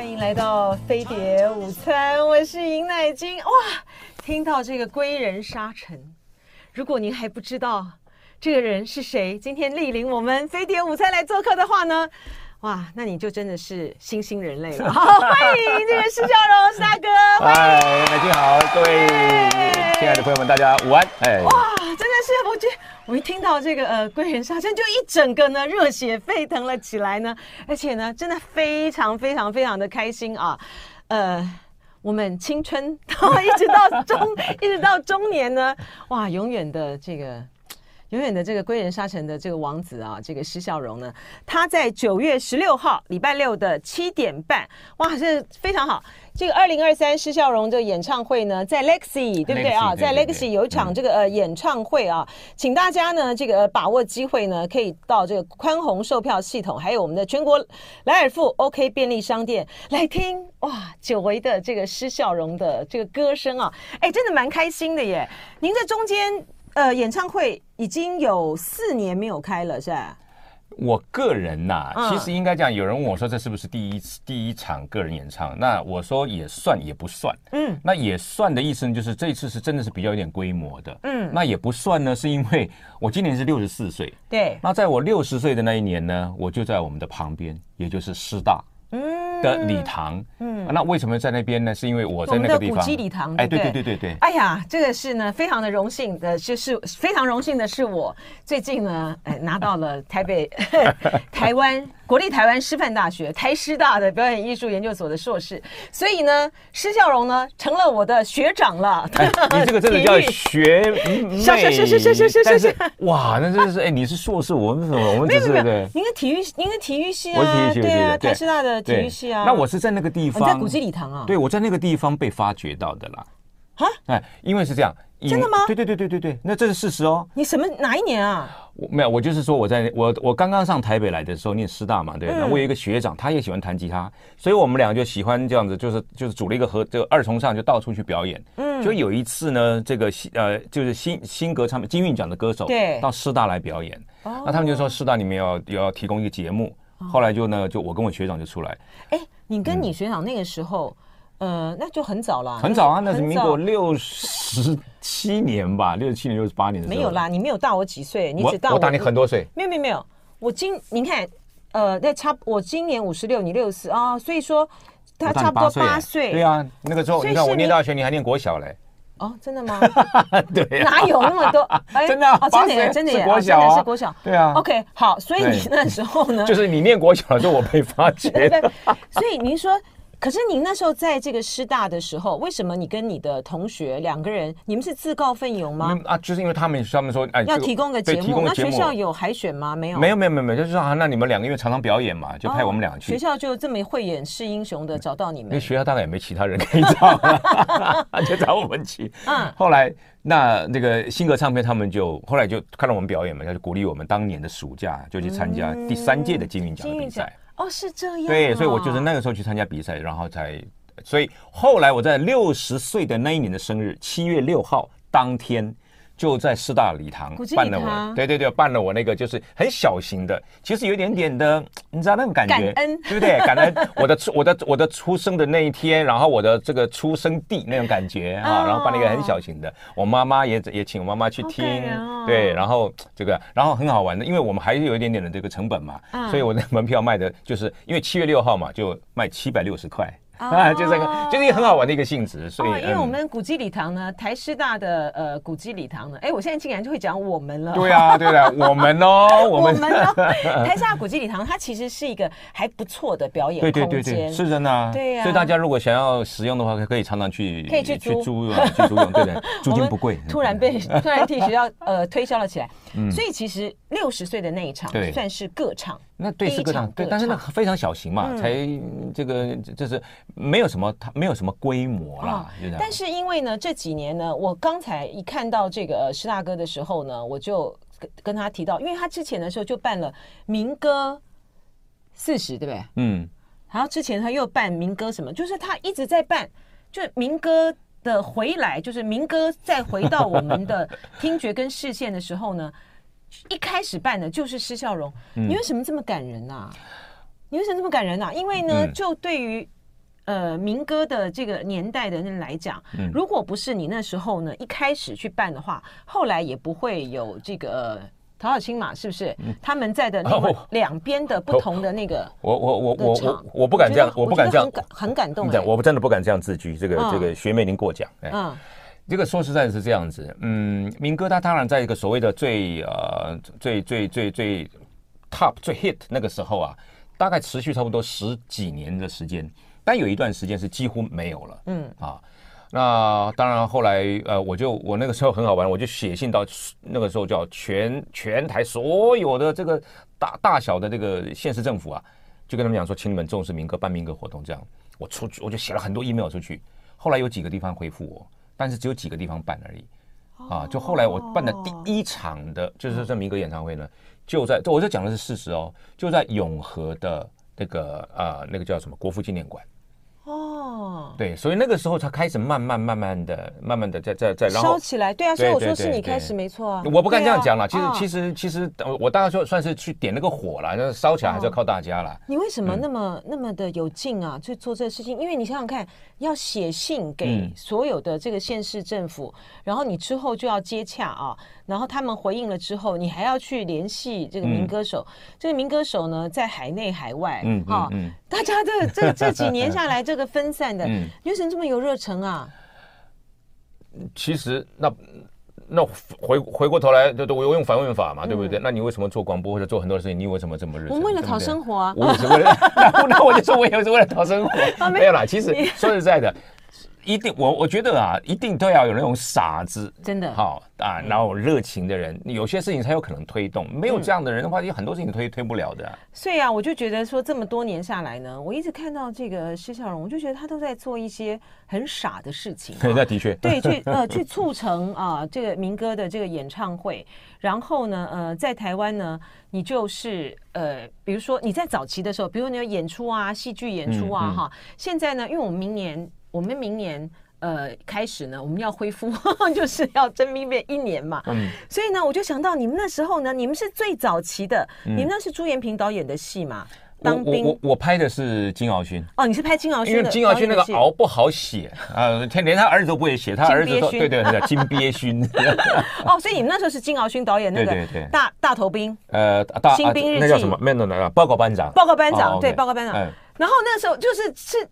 欢迎来到飞碟午餐，我是尹乃菁。哇，听到这个归人沙尘，如果您还不知道这个人是谁，今天莅临我们飞碟午餐来做客的话呢，哇，那你就真的是新兴人类了。好，欢迎这个施孝荣施大哥。嗨，乃菁好，各位亲爱的朋友们，大家午安。哎，哇，真的是我觉得。我一听到这个呃归人沙尘，就一整个呢热血沸腾了起来呢，而且呢真的非常非常非常的开心啊，呃，我们青春 一直到中一直到中年呢，哇，永远的这个。永远的这个归人沙城的这个王子啊，这个施孝荣呢，他在九月十六号礼拜六的七点半，哇，这非常好。这个二零二三施孝荣的演唱会呢，在 Legacy 对不对啊？在 Legacy 有一场这个呃演唱会啊，请大家呢这个把握机会呢，可以到这个宽宏售票系统，还有我们的全国莱尔富 OK 便利商店来听哇，久违的这个施孝荣的这个歌声啊，哎，真的蛮开心的耶。您在中间。呃，演唱会已经有四年没有开了，是吧？我个人呐、啊，其实应该讲，有人问我说，这是不是第一次第一场个人演唱？那我说也算也不算。嗯，那也算的意思呢，就是这一次是真的是比较有点规模的。嗯，那也不算呢，是因为我今年是六十四岁。对。那在我六十岁的那一年呢，我就在我们的旁边，也就是师大。嗯的礼堂，嗯，那为什么在那边呢？是因为我在那个地方。古迹礼堂，哎，对对对对对。哎呀，这个是呢，非常的荣幸的，就是非常荣幸的是我最近呢，哎，拿到了台北 台湾国立台湾师范大学台师大的表演艺术研究所的硕士，所以呢，施孝荣呢成了我的学长了。你这个真的叫 学妹？是是是是是是是。哇，那真的是哎，你是硕士，我们什么？我们只是对。您是体育，您是体育系啊？我是体育系，对啊，台师大的体育系啊。那我是在那个地方，在古迹礼堂啊。对，我在那个地方被发掘到的啦。啊？哎，因为是这样。真的吗？对对对对对对，那这是事实哦。你什么哪一年啊？我没有，我就是说我在我我刚刚上台北来的时候念师大嘛，对。那我有一个学长，他也喜欢弹吉他，所以我们俩就喜欢这样子，就是就是组了一个合，这个二重唱，就到处去表演。嗯。就有一次呢，这个新呃就是新新歌唱金韵奖的歌手对到师大来表演，那他们就说师大里面要要提供一个节目。后来就呢，就我跟我学长就出来。哎，你跟你学长那个时候，呃，那就很早了。很早啊，那是民国六十七年吧，六十七年、六十八年的时候。没有啦，你没有大我几岁，你只大我。我大你很多岁。没有没有没有，我今您看，呃，那差我今年五十六，你六十四啊，所以说他差不多八岁。对啊，那个时候你看我念大学，你还念国小嘞。哦，真的吗？对，哪有那么多？哎真的啊，真的，真的，真的是国小。对啊。OK，好，所以你那时候呢？就是你念国小的时候，我被发觉。对，所以您说。可是您那时候在这个师大的时候，为什么你跟你的同学两个人，你们是自告奋勇吗？啊，就是因为他们他们说，哎，要提供个节目，那学校有海选吗？没有，没有，没有，没有，就是说啊，那你们两个因为常常表演嘛，就派我们俩去。学校就这么慧眼识英雄的找到你们？因为学校大概也没其他人可以找，就找我们去。嗯，后来那那个新格唱片他们就后来就看到我们表演嘛，他就鼓励我们当年的暑假就去参加第三届的金韵奖的比赛。哦，是这样。对，所以我就是那个时候去参加比赛，然后才。所以后来我在六十岁的那一年的生日，七月六号当天，就在师大礼堂办了我，对对对，办了我那个就是很小型的，其实有一点点的，你知道那种感觉，对不对？感恩我的出 我的我的出生的那一天，然后我的这个出生地那种感觉啊，然后办了一个很小型的，我妈妈也也请我妈妈去听，对，然后这个然后很好玩的，因为我们还是有一点点的这个成本嘛，所以我的门票卖的就是因为七月六号嘛，就卖七百六十块。啊，就这个，就是一个很好玩的一个性质，所以，因为我们古迹礼堂呢，台师大的呃古迹礼堂呢，哎，我现在竟然就会讲我们了。对啊，对啊，我们哦，我们哦，台师大古迹礼堂，它其实是一个还不错的表演空间，对对对，是真的，对呀。所以大家如果想要使用的话，可以常常去，可以去租，去租用，去租用，对对，租金不贵。突然被突然替学校呃推销了起来，所以其实六十岁的那一场算是个场。那对是个场，对，但是那非常小型嘛，才这个就是没有什么，它没有什么规模啦。但是因为呢，这几年呢，我刚才一看到这个施大哥的时候呢，我就跟跟他提到，因为他之前的时候就办了民歌四十，对不对？嗯。然后之前他又办民歌什么，就是他一直在办，就民歌的回来，就是民歌再回到我们的 听觉跟视线的时候呢。一开始办的就是施孝荣，你为什么这么感人呐？你为什么这么感人呐？因为呢，就对于呃民歌的这个年代的人来讲，嗯，如果不是你那时候呢一开始去办的话，后来也不会有这个。陶小青嘛，是不是？他们在的那个两边的不同的那个，我我我我我我不敢这样，我不敢这样，很感动。我真的不敢这样自居。这个这个学妹您过奖。嗯，这个说实在是这样子。嗯，民歌它当然在一个所谓的最呃最最最最 top 最 hit 那个时候啊，大概持续差不多十几年的时间，但有一段时间是几乎没有了。嗯啊。那当然，后来呃，我就我那个时候很好玩，我就写信到那个时候叫全全台所有的这个大大小的这个县市政府啊，就跟他们讲说，请你们重视民歌，办民歌活动这样。我出去我就写了很多 email 出去，后来有几个地方回复我，但是只有几个地方办而已。啊，就后来我办的第一场的就是这民歌演唱会呢，就在我这讲的是事实哦，就在永和的那个呃那个叫什么国父纪念馆。哦，对，所以那个时候才开始慢慢慢慢的、慢慢的在在在烧起来。对啊，所以我说是你开始没错啊。我不敢这样讲了，其实其实其实我大概说算是去点那个火了，那烧起来还是要靠大家了。你为什么那么那么的有劲啊？去做这个事情？因为你想想看，要写信给所有的这个县市政府，然后你之后就要接洽啊，然后他们回应了之后，你还要去联系这个民歌手。这个民歌手呢，在海内海外，嗯啊，大家 这这这几年下来，这个分散的，嗯，为什么这么有热忱啊？其实那那回回过头来，我用反问法嘛，对不对？那你为什么做广播或者做很多事情？你为什么这么热忱？我为了讨生活啊！我也是为了，那我就说我也是为了讨生活。没有啦，其实说实在的。一定，我我觉得啊，一定都要有那种傻子，真的好啊，然后热情的人，有些事情才有可能推动。没有这样的人的话，有很多事情推推不了的啊。所以啊，我就觉得说，这么多年下来呢，我一直看到这个施孝荣，我就觉得他都在做一些很傻的事情。对，那的确，对，去 呃去促成啊这个民歌的这个演唱会。然后呢，呃，在台湾呢，你就是呃，比如说你在早期的时候，比如你要演出啊，戏剧演出啊，哈。现在呢，因为我们明年。我们明年呃开始呢，我们要恢复，就是要征兵变一年嘛。嗯。所以呢，我就想到你们那时候呢，你们是最早期的，嗯、你们那是朱延平导演的戏嘛？当兵。我我我拍的是金敖勋。哦，你是拍金敖勋的。因为金敖勋那个敖不好写 啊，他连他儿子都不会写，他儿子都对对对，金鳖勋。哦，所以你们那时候是金敖勋导演那个大大头兵。呃，大新兵日记。那叫什么？报告班长。报告班长，对，报告班长。然后那时候就是是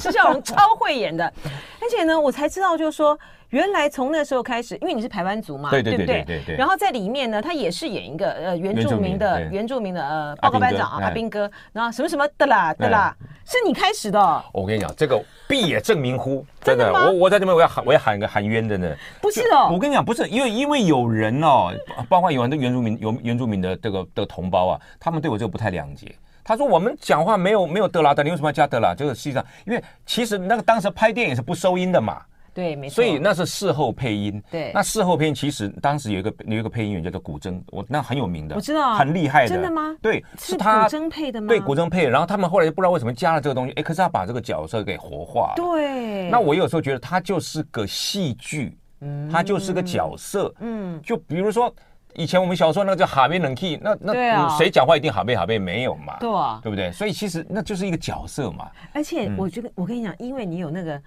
施孝荣超会演的，而且呢，我才知道就是说，原来从那时候开始，因为你是台湾族嘛，对对对对对。然后在里面呢，他也是演一个呃原住民的原住民的呃报告班长啊阿兵哥，然后什么什么的啦的啦，是你开始的。我跟你讲，这个必也证明乎，真的，我我在这边我要喊我要喊个喊冤的呢。不是哦，我跟你讲，不是因为因为有人哦，包括有很多原住民有原住民的这个的同胞啊，他们对我这个不太谅解。他说：“我们讲话没有没有德拉的，你为什么要加德拉？就是实际上，因为其实那个当时拍电影是不收音的嘛。对，没错。所以那是事后配音。对，那事后配音其实当时有一个有一个配音员叫做古筝，我那很有名的，我知道，很厉害的。真的吗？对，是他古筝配的吗？对，古筝配的。然后他们后来就不知道为什么加了这个东西，哎，可是他把这个角色给活化了。对。那我有时候觉得他就是个戏剧，嗯，他就是个角色，嗯，就比如说。”以前我们小时候那个叫哈贝冷气，那那谁讲话一定哈贝哈贝没有嘛？对啊，对不对？所以其实那就是一个角色嘛。而且我觉得，我跟你讲，因为你有那个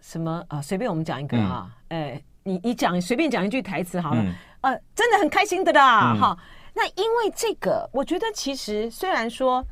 什么啊，随便我们讲一个哈，哎，你你讲随便讲一句台词好了，呃，真的很开心的啦，哈。那因为这个，我觉得其实虽然说。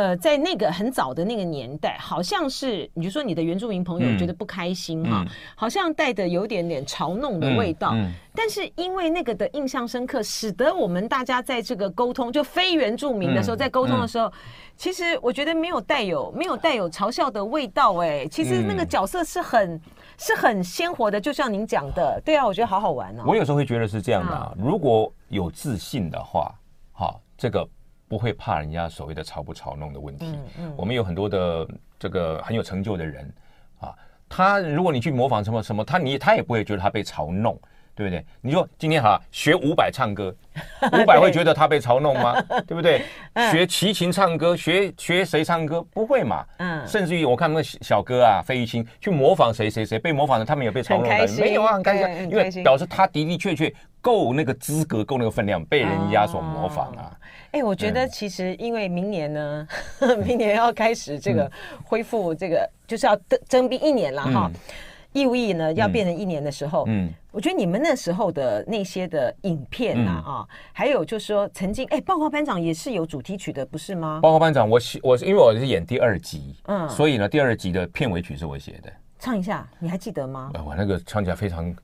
呃，在那个很早的那个年代，好像是你就说你的原住民朋友觉得不开心哈，好像带的有点点嘲弄的味道。但是因为那个的印象深刻，使得我们大家在这个沟通，就非原住民的时候，在沟通的时候，其实我觉得没有带有没有带有嘲笑的味道。哎，其实那个角色是很是很鲜活的，就像您讲的，对啊，我觉得好好玩哦。我有时候会觉得是这样的，啊如果有自信的话，好，这个。不会怕人家所谓的嘲不嘲弄的问题。嗯嗯，我们有很多的这个很有成就的人啊，他如果你去模仿什么什么，他你他也不会觉得他被嘲弄，对不对？你说今天哈学伍佰唱歌，伍佰会觉得他被嘲弄吗？对不对？学齐秦唱歌，学学谁唱歌不会嘛？嗯，甚至于我看那个小哥啊，费玉清去模仿谁谁谁被模仿的，他们也被嘲弄的，没有啊，很开心，因为表示他的的确确够那个资格，够那个分量，被人家所模仿啊。哎、欸，我觉得其实因为明年呢，嗯、明年要开始这个恢复这个，嗯、就是要征征兵一年了哈。嗯义务役呢要变成一年的时候，嗯，我觉得你们那时候的那些的影片呐啊，还有就是说曾经哎，报告班长也是有主题曲的，不是吗？报告班长，我写我是因为我是演第二集，嗯，所以呢第二集的片尾曲是我写的。唱一下，你还记得吗？我那个唱起来非常。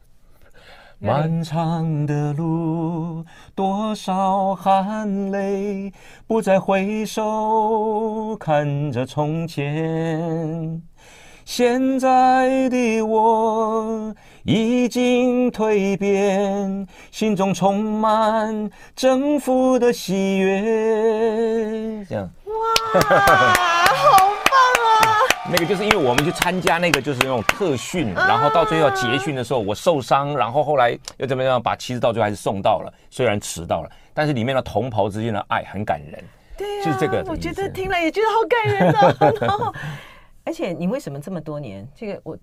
漫长的路，多少汗泪，不再回首，看着从前。现在的我已经蜕变，心中充满征服的喜悦。这样，哇，好！那个就是因为我们去参加那个就是那种特训，然后到最后结训的时候我受伤，然后后来又怎么样把妻子到最后还是送到了，虽然迟到了，但是里面的同袍之间的爱很感人。对呀、是这个。我觉得听了也觉得好感人的。然后而且你为什么这么多年？这个我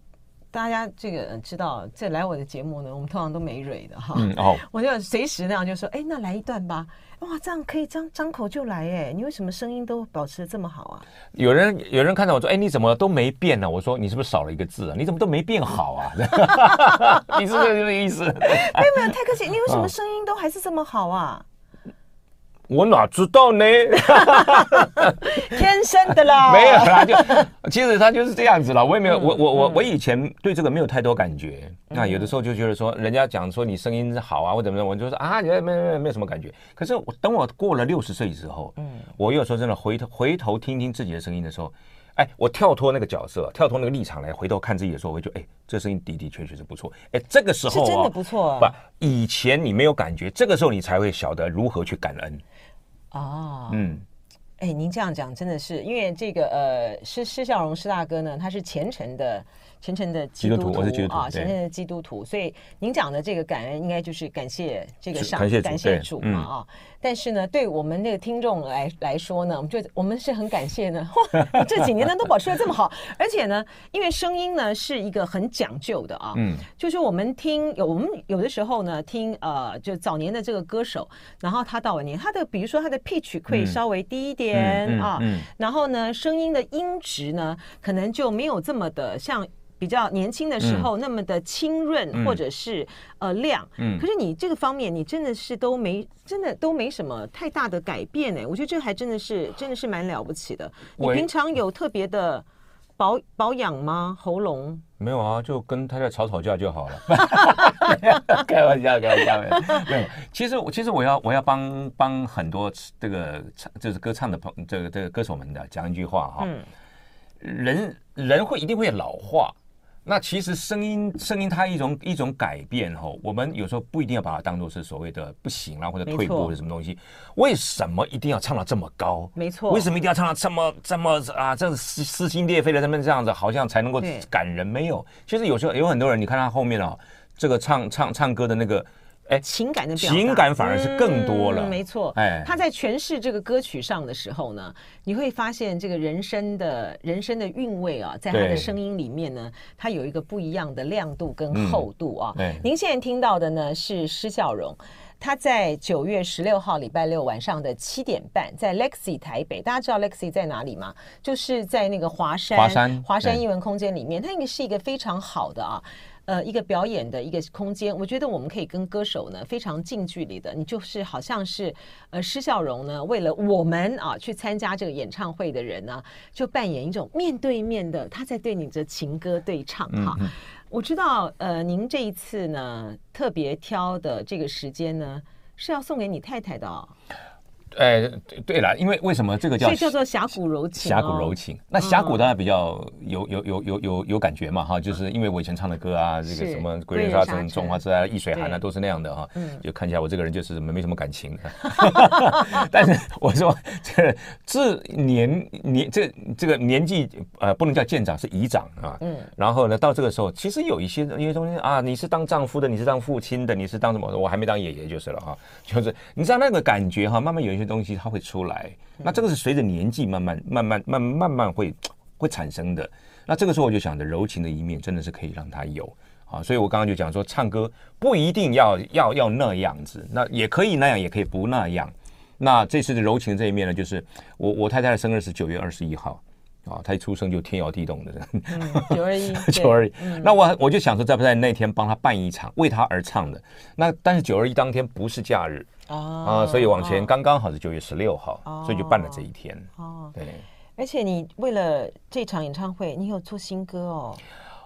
大家这个知道，这来我的节目呢，我们通常都没蕊的哈。嗯哦。我就随时那样就说，哎，那来一段吧。哇，这样可以张张口就来哎！你为什么声音都保持的这么好啊？有人有人看到我说，哎，你怎么都没变呢？我说你是不是少了一个字啊？你怎么都没变好啊？你是不是这个意思？没有没有，太客气。你为什么声音都还是这么好啊？我哪知道呢？天生的啦，没有啦，就其实他就是这样子了。我也没有，我我我我以前对这个没有太多感觉。那有的时候就觉得说，人家讲说你声音好啊，或怎么样，我就说啊，没没没没有什么感觉。可是我等我过了六十岁之后，嗯，我有时候真的回头回头听听自己的声音的时候，哎，我跳脱那个角色，跳脱那个立场来回头看自己的时候，我就哎，这声音的的确确是不错。哎，这个时候是真的不错。不，以前你没有感觉，这个时候你才会晓得如何去感恩。哦，嗯，哎，您这样讲真的是，因为这个呃，施施孝荣施大哥呢，他是虔诚的。虔诚的基督徒，我是基督徒啊，虔诚的基督徒，所以您讲的这个感恩，应该就是感谢这个上，感谢主嘛啊。但是呢，对我们那个听众来来说呢，我们就我们是很感谢呢。哇，这几年呢都保持的这么好，而且呢，因为声音呢是一个很讲究的啊，嗯，就是我们听有我们有的时候呢听呃，就早年的这个歌手，然后他到晚年，他的比如说他的 pitch 会稍微低一点啊，然后呢，声音的音质呢可能就没有这么的像。比较年轻的时候那么的清润或者是呃亮，嗯，可是你这个方面你真的是都没真的都没什么太大的改变哎，我觉得这还真的是真的是蛮了不起的。你平常有特别的保保养吗？喉咙？没有啊，就跟太太吵吵架就好了。开玩笑，开玩笑。没有，其实我其实我要我要帮帮很多这个唱就是歌唱的朋这个这个歌手们的讲一句话哈，嗯人人会一定会老化。那其实声音声音它一种一种改变吼，我们有时候不一定要把它当做是所谓的不行啦，或者退步或者什么东西。为什么一定要唱到这么高？没错。为什么一定要唱到这么这么啊？这撕撕心裂肺的他们这样子，好像才能够感人？没有。其实有时候有很多人，你看他后面啊，这个唱唱唱歌的那个。哎，情感的表情感反而是更多了。嗯、没错，哎，他在诠释这个歌曲上的时候呢，你会发现这个人生的人生的韵味啊，在他的声音里面呢，他有一个不一样的亮度跟厚度啊。嗯、您现在听到的呢是施孝荣，他在九月十六号礼拜六晚上的七点半，在 Lexi 台北，大家知道 Lexi 在哪里吗？就是在那个华山。华山。华山艺文空间里面，它应该是一个非常好的啊。呃，一个表演的一个空间，我觉得我们可以跟歌手呢非常近距离的，你就是好像是呃施孝荣呢，为了我们啊去参加这个演唱会的人呢，就扮演一种面对面的，他在对你的情歌对唱哈。嗯、我知道，呃，您这一次呢特别挑的这个时间呢是要送给你太太的哦。哎，对了，因为为什么这个叫？这叫做峡谷柔情。峡谷柔情，那峡谷当然比较有有有有有有感觉嘛哈，就是因为我以前唱的歌啊，这个什么《归人沙城》《中华之爱》《易水寒》啊，都是那样的哈。嗯。就看起来我这个人就是没什么感情的。但是我说这这年年这这个年纪呃不能叫舰长是姨长啊。嗯。然后呢，到这个时候，其实有一些一些东西啊，你是当丈夫的，你是当父亲的，你是当什么？我还没当爷爷就是了哈。就是你知道那个感觉哈，慢慢有一些。东西它会出来，那这个是随着年纪慢慢、慢慢、慢慢慢会会产生的。那这个时候我就想着柔情的一面真的是可以让它有。啊，所以我刚刚就讲说，唱歌不一定要要要那样子，那也可以那样，也可以不那样。那这次的柔情这一面呢，就是我我太太的生日是九月二十一号，啊，他一出生就天摇地动的，九二一，九二一。那我我就想说，在不在那天帮他办一场为他而唱的？那但是九二一当天不是假日啊，啊，所以往前刚刚好是九月十六号，所以就办了这一天。哦，对。而且你为了这场演唱会，你有做新歌哦。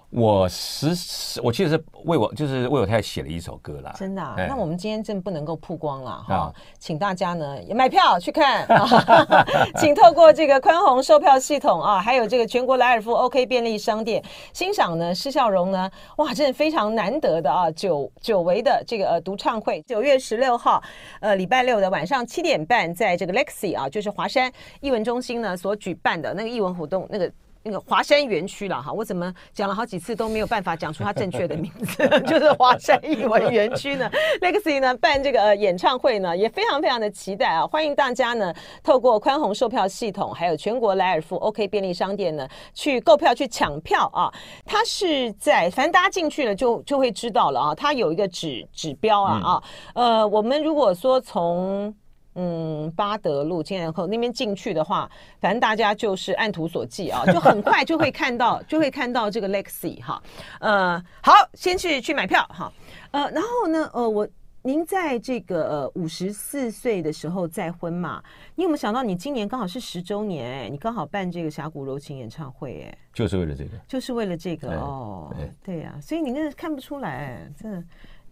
我实我其实是为我就是为我太太写了一首歌啦，真的、啊。那我们今天真不能够曝光了哈，啊、请大家呢也买票去看，啊、请透过这个宽宏售票系统啊，还有这个全国莱尔富 OK 便利商店欣赏呢施孝荣呢，哇，真的非常难得的啊，久久违的这个呃独唱会，九月十六号，呃礼拜六的晚上七点半，在这个 Lexi 啊，就是华山艺文中心呢所举办的那个艺文活动那个。那个华山园区了哈，我怎么讲了好几次都没有办法讲出它正确的名字，就是华山艺文园区呢。Legacy 呢办这个呃演唱会呢，也非常非常的期待啊！欢迎大家呢透过宽宏售票系统，还有全国莱尔富 OK 便利商店呢去购票去抢票啊。它是在反正大家进去了就就会知道了啊，它有一个指指标啊啊，呃，我们如果说从嗯，巴德路、金然后那边进去的话，反正大家就是按图索骥啊，就很快就会看到，就会看到这个 Lexi 哈。呃，好，先去去买票哈。呃，然后呢，呃，我您在这个呃五十四岁的时候再婚嘛？你有没有想到，你今年刚好是十周年哎，你刚好办这个峡谷柔情演唱会哎，就是为了这个，就是为了这个哦，对呀，所以你那看不出来，真的。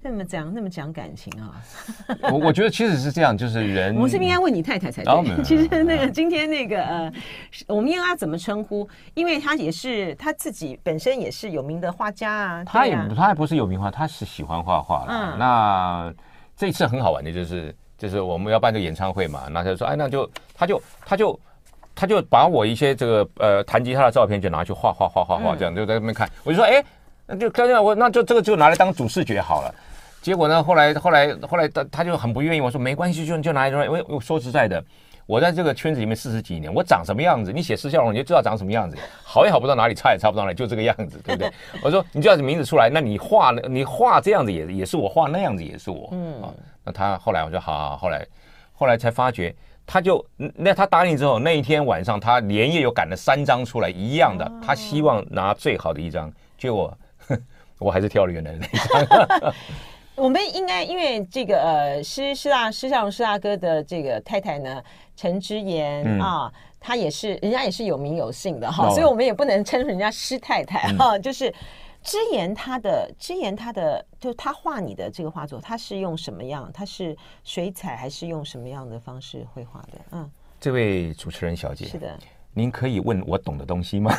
那么讲那么讲感情啊？我我觉得其实是这样，就是人。我是不是应该问你太太才对。其实那个今天那个呃，我们应该怎么称呼？因为他也是他自己本身也是有名的画家啊。他也他也不是有名画，他是喜欢画画。嗯。那这一次很好玩的就是就是我们要办这个演唱会嘛，那他就说哎，那就他就他就他就把我一些这个呃弹吉他的照片就拿去画画画画画，这样就在那边看。我就说哎，那就这样我那就这个就拿来当主视觉好了。结果呢？后来，后来，后来他他就很不愿意。我说没关系，就就拿一张。因为我说实在的，我在这个圈子里面四十几年，我长什么样子，你写施孝荣你就知道长什么样子，好也好不到哪里，差也差不到哪里，就这个样子，对不对？我说你叫名字出来，那你画你画这样子也也是我画那样子也是我。嗯啊，那他后来我说好，好，好，后来后来才发觉，他就那他答应之后，那一天晚上他连夜又赶了三张出来一样的，他希望拿最好的一张，结果 我还是挑了原来的那一张。我们应该因为这个呃施施大施孝荣施大哥的这个太太呢陈之言、嗯、啊，她也是人家也是有名有姓的哈，哦、所以我们也不能称人家施太太哈，嗯、就是之言她的之言她的就她画你的这个画作，她是用什么样？她是水彩还是用什么样的方式绘画的？嗯，这位主持人小姐是的，您可以问我懂的东西吗？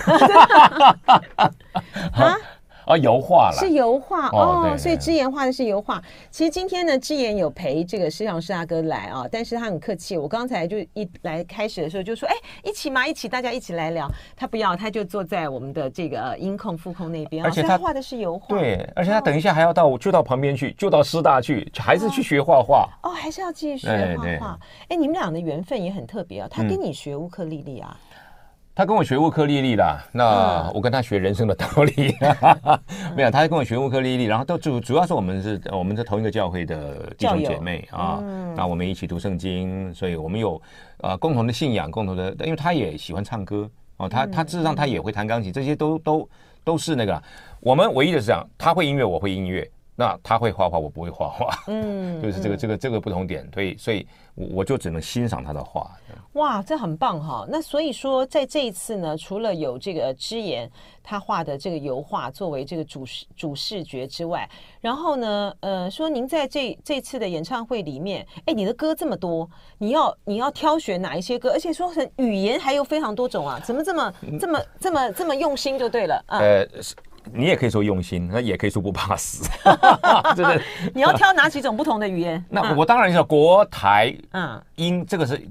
啊？啊，油画了，是油画哦，哦，所以之妍画的是油画。其实今天呢，之妍有陪这个摄像师大哥来啊，但是他很客气。我刚才就一来开始的时候就说，哎，一起嘛，一起，大家一起来聊。他不要，他就坐在我们的这个音控副控那边，而且他画的是油画。对，而且他等一下还要到，就到旁边去，就到师大去，还是去学画画。哦，还是要继续学画画。哎，你们俩的缘分也很特别啊，他跟你学乌克丽丽啊。他跟我学乌克丽丽啦，那我跟他学人生的道理，没有，他跟我学乌克丽丽，然后都主主要是我们是我们是同一个教会的弟兄姐妹啊，那我们一起读圣经，所以我们有呃共同的信仰，共同的，因为他也喜欢唱歌哦，他他事实上他也会弹钢琴，这些都都都是那个，我们唯一的是这样，他会音乐，我会音乐。那他会画画，我不会画画，嗯，就是这个这个这个不同点，所以所以我我就只能欣赏他的画。哇，这很棒哈！那所以说，在这一次呢，除了有这个之言他画的这个油画作为这个主视主视觉之外，然后呢，呃，说您在这这次的演唱会里面，哎，你的歌这么多，你要你要挑选哪一些歌？而且说成语言还有非常多种啊，怎么这么这么这么这么用心就对了啊？呃。你也可以说用心，那也可以说不怕死，真的。你要挑哪几种不同的语言？那我当然是国台嗯英，这个是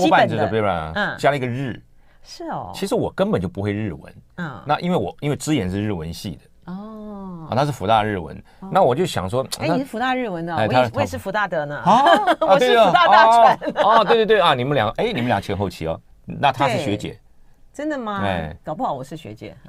多半就是对吧？嗯，加了一个日，是哦。其实我根本就不会日文，嗯，那因为我因为之言是日文系的。哦，啊，他是福大日文，那我就想说，哎，你是福大日文的，我也我也是福大德呢，啊，我是福大大传，哦，对对对啊，你们俩，哎，你们俩前后期哦，那她是学姐。真的吗？哎，搞不好我是学姐。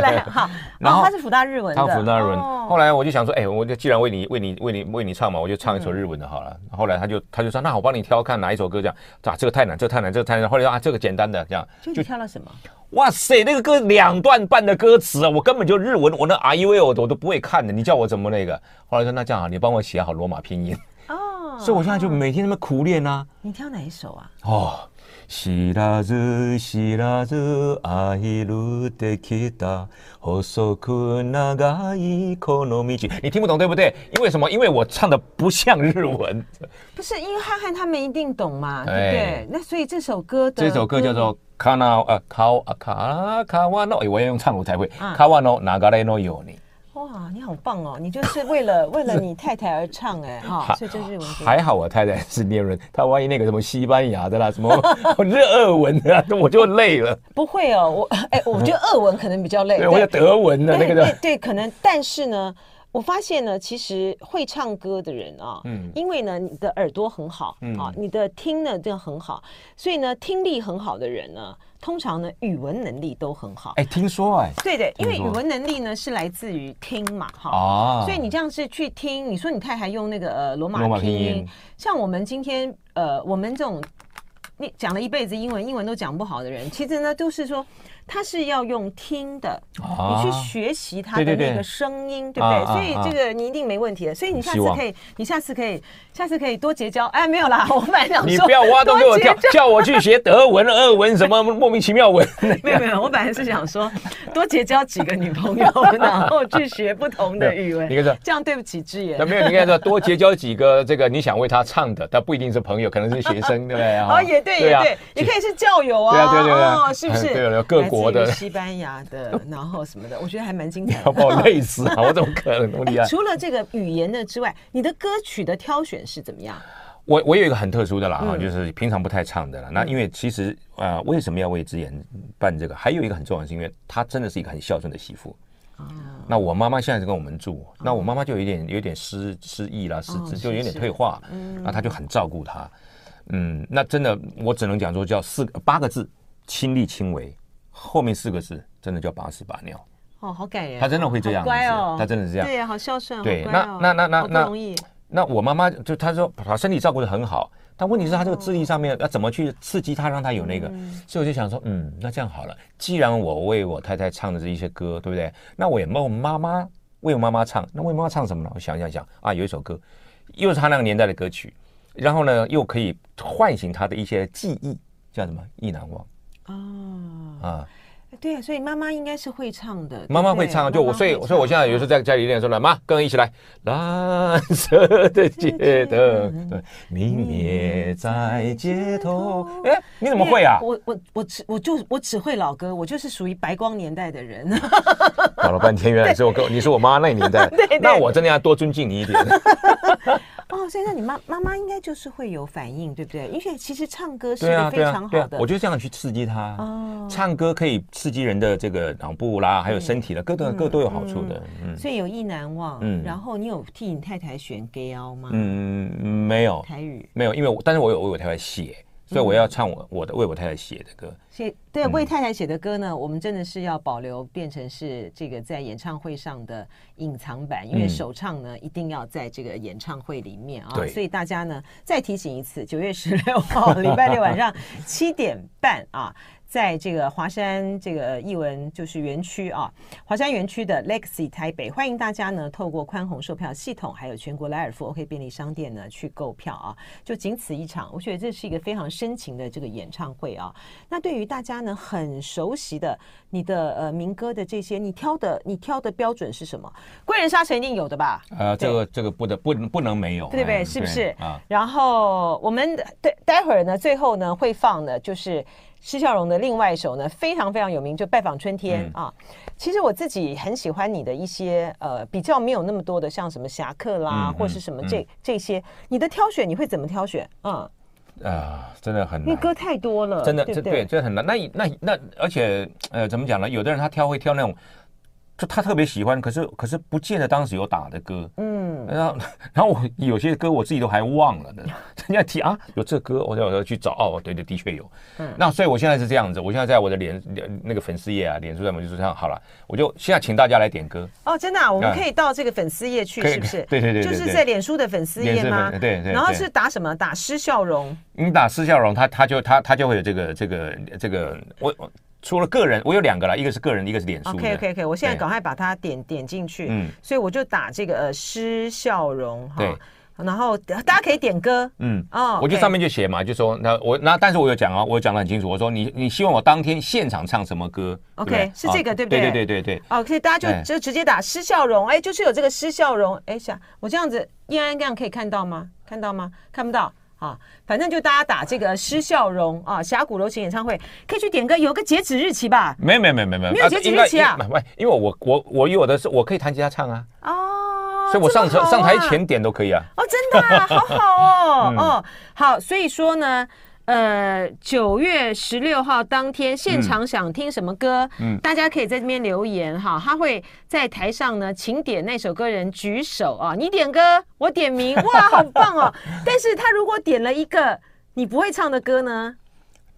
来，好，然后他是辅大日文，他辅大日文。后来我就想说，哎，我就既然为你为你为你为你唱嘛，我就唱一首日文的好了。后来他就他就说，那我帮你挑看哪一首歌这样。啊，这个太难，这个太难，这个太难。后来说啊，这个简单的这样。就你挑了什么？哇塞，那个歌两段半的歌词啊，我根本就日文，我那 I U L 我都不会看的。你叫我怎么那个？后来说那这样啊，你帮我写好罗马拼音。哦。所以我现在就每天那么苦练啊。你挑哪一首啊？哦。知らず知らず爱るってきた细く长いこの道，你听不懂对不对？因为什么？因为我唱的不像日文。不是，因为汉汉他们一定懂嘛，对不对？那所以这首歌的这首歌叫做卡纳呃卡啊卡卡瓦诺，我要用唱词才会。卡瓦诺哪个来诺有你？ 哇，你好棒哦！你就是为了 为了你太太而唱哎哈，所以就是文还好，我太太是念人，她万一那个什么西班牙的啦，什么 日俄文的，我就累了。不会哦，我 哎，我觉得俄文可能比较累。对，我有德文的那个对对，可能，但是呢，我发现呢，其实会唱歌的人啊，嗯，因为呢，你的耳朵很好啊，你的听呢就很好，所以呢，听力很好的人呢。通常呢，语文能力都很好。哎，听说哎，对的，因为语文能力呢是来自于听嘛，哈。哦。所以你这样是去听，你说你太太用那个呃罗马拼音，像我们今天呃我们这种你讲了一辈子英文，英文都讲不好的人，其实呢都是说。他是要用听的，你去学习他的那个声音，对不对？所以这个你一定没问题的。所以你下次可以，你下次可以，下次可以多结交。哎，没有啦，我本来想说，你不要挖洞给我跳，叫我去学德文、俄文什么莫名其妙文。没有没有，我本来是想说多结交几个女朋友，然后去学不同的语文。你看这这样对不起智妍。没有，你看这多结交几个这个你想为他唱的，但不一定是朋友，可能是学生，对不对？哦，也对，也对，也可以是教友啊。对啊，对对对，是不是？对，各国。我的西班牙的，然后什么的，我觉得还蛮精彩的。要把我累死啊！我怎么可能那么厉害？除了这个语言的之外，你的歌曲的挑选是怎么样？我我有一个很特殊的啦，哈，就是平常不太唱的了。那因为其实呃，为什么要为之言办这个？还有一个很重要的是，因为她真的是一个很孝顺的媳妇。那我妈妈现在是跟我们住，那我妈妈就有点有点失失忆啦，失智，就有点退化。嗯，那她就很照顾她。嗯，那真的我只能讲说叫四个八个字。亲力亲为，后面四个字真的叫把屎把尿哦，好感人。他真的会这样，乖哦，他真的是这样，对呀，好孝顺，对，那那那那那，那我妈妈就她说把身体照顾的很好，但问题是她这个智力上面要怎么去刺激她，让她有那个，所以我就想说，嗯，那这样好了，既然我为我太太唱的这一些歌，对不对？那我也为我妈妈为我妈妈唱，那为妈妈唱什么呢？我想想想啊，有一首歌，又是他那个年代的歌曲，然后呢，又可以唤醒他的一些记忆，叫什么？意难忘。哦啊，对啊，所以妈妈应该是会唱的。妈妈会唱，就我，所以所以我现在有时候在家里练，说来妈，跟我一起来。蓝色的街灯，对，明灭在街头。哎，你怎么会啊？我我我只我就我只会老歌，我就是属于白光年代的人。搞了半天，原来是我哥，你是我妈那年代。那我真的要多尊敬你一点。哦，所以那你妈妈妈应该就是会有反应，对不对？因为其实唱歌是非常好的，我就这样去刺激他。哦，唱歌可以刺激人的这个脑部啦，还有身体的各个各都有好处的。嗯，所以有意难忘。嗯，然后你有替你太太选 gay 吗？嗯，没有。台语没有，因为我但是我有我有台湾写。所以我要唱我我的为我太太写的歌。写对为太太写的歌呢，我们真的是要保留变成是这个在演唱会上的隐藏版，因为首唱呢一定要在这个演唱会里面啊。所以大家呢再提醒一次，九月十六号礼拜六晚上七点半啊。在这个华山这个艺文就是园区啊，华山园区的 Legacy 台北，欢迎大家呢透过宽宏售票系统，还有全国莱尔富 OK 便利商店呢去购票啊，就仅此一场。我觉得这是一个非常深情的这个演唱会啊。那对于大家呢很熟悉的你的呃民歌的这些，你挑的你挑的标准是什么？贵人沙城一定有的吧？呃，这个这个不得不不能没有，对不对？是不是？啊。然后我们待待会儿呢，最后呢会放的就是。施孝荣的另外一首呢，非常非常有名，就《拜访春天》嗯、啊。其实我自己很喜欢你的一些呃，比较没有那么多的，像什么侠客啦，嗯、或是什么这、嗯、这些，你的挑选你会怎么挑选？嗯啊、呃，真的很难，因为歌太多了，真的这对，这很难。那那那，而且呃，怎么讲呢？有的人他挑会挑那种就他特别喜欢，可是可是不见得当时有打的歌，嗯，然后然后我有些歌我自己都还忘了呢，人家提啊有这歌，我就我就去找，哦，对对，的确有，嗯，那所以我现在是这样子，我现在在我的脸那个粉丝页啊，脸书上面就是这样，好了，我就现在请大家来点歌，哦，真的，啊，我们可以到这个粉丝页去，是不是？对对对，就是在脸书的粉丝页吗？对对，然后是打什么？打失笑容，你打失笑容，他他就他他就会有这个这个这个我我。除了个人，我有两个啦，一个是个人，一个是脸书。OK OK OK，我现在赶快把它点点进去。嗯，所以我就打这个呃施笑容哈，对，然后大家可以点歌。嗯哦，我就上面就写嘛，就说那我那但是我有讲啊，我有讲的很清楚，我说你你希望我当天现场唱什么歌？OK，是这个对不对？对对对对对。OK，大家就就直接打失笑容，哎，就是有这个失笑容，哎，想我这样子，燕安这样可以看到吗？看到吗？看不到。啊，反正就大家打这个施孝荣啊，峡谷柔情演唱会可以去点歌，有个截止日期吧？没有没有没有没有没有截止日期啊！喂，因为我我我有的是我可以弹吉他唱啊。哦，所以我上车上台前点都可以啊。哦，真的啊，好好哦 哦，好，所以说呢。呃，九月十六号当天现场想听什么歌？嗯，大家可以在这边留言哈，他会在台上呢，请点那首歌人举手啊，你点歌，我点名，哇，好棒哦！但是他如果点了一个你不会唱的歌呢？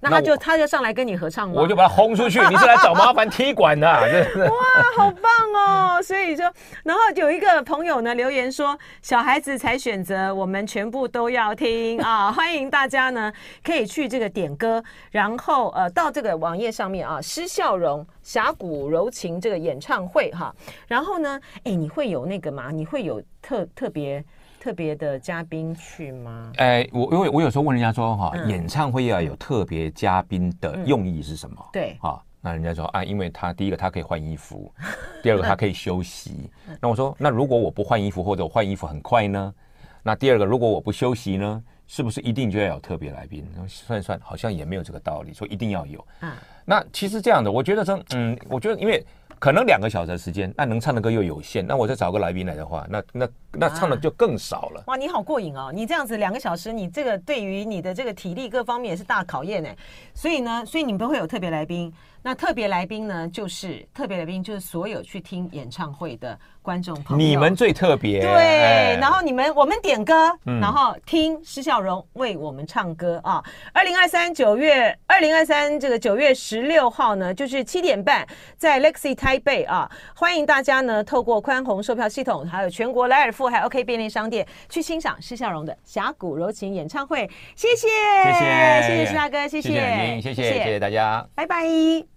那他就他就上来跟你合唱吗？我就把他轰出去！你是来找麻烦踢馆 的？哇，好棒哦！所以说，然后有一个朋友呢留言说：“小孩子才选择，我们全部都要听啊！”欢迎大家呢可以去这个点歌，然后呃到这个网页上面啊，施笑容峡谷柔情这个演唱会哈。然后呢，哎，你会有那个吗？你会有特特别？特别的嘉宾去吗？哎，我因为我有时候问人家说哈，演唱会要有特别嘉宾的用意是什么？对，哈，那人家说啊，因为他第一个他可以换衣服，第二个他可以休息。那我说，那如果我不换衣服或者我换衣服很快呢？那第二个，如果我不休息呢，是不是一定就要有特别来宾？算一算，好像也没有这个道理，说一定要有。嗯，那其实这样的，我觉得说，嗯，我觉得因为。可能两个小时的时间，那能唱的歌又有限，那我再找个来宾来的话，那那那唱的就更少了。哇，你好过瘾哦！你这样子两个小时，你这个对于你的这个体力各方面也是大考验呢。所以呢，所以你们不会有特别来宾。那特别来宾呢，就是特别来宾就是所有去听演唱会的。观众朋友，你们最特别。对，哎、然后你们我们点歌，嗯、然后听施孝荣为我们唱歌啊。二零二三九月二零二三这个九月十六号呢，就是七点半在 Lexi 台北啊，欢迎大家呢透过宽宏售票系统，还有全国莱尔富还有 OK 便利商店去欣赏施孝荣的峡谷柔情演唱会。谢谢，谢谢，谢谢施大哥，谢谢，谢谢，谢谢，谢谢大家，拜拜。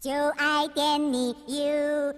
就爱点你 UFO。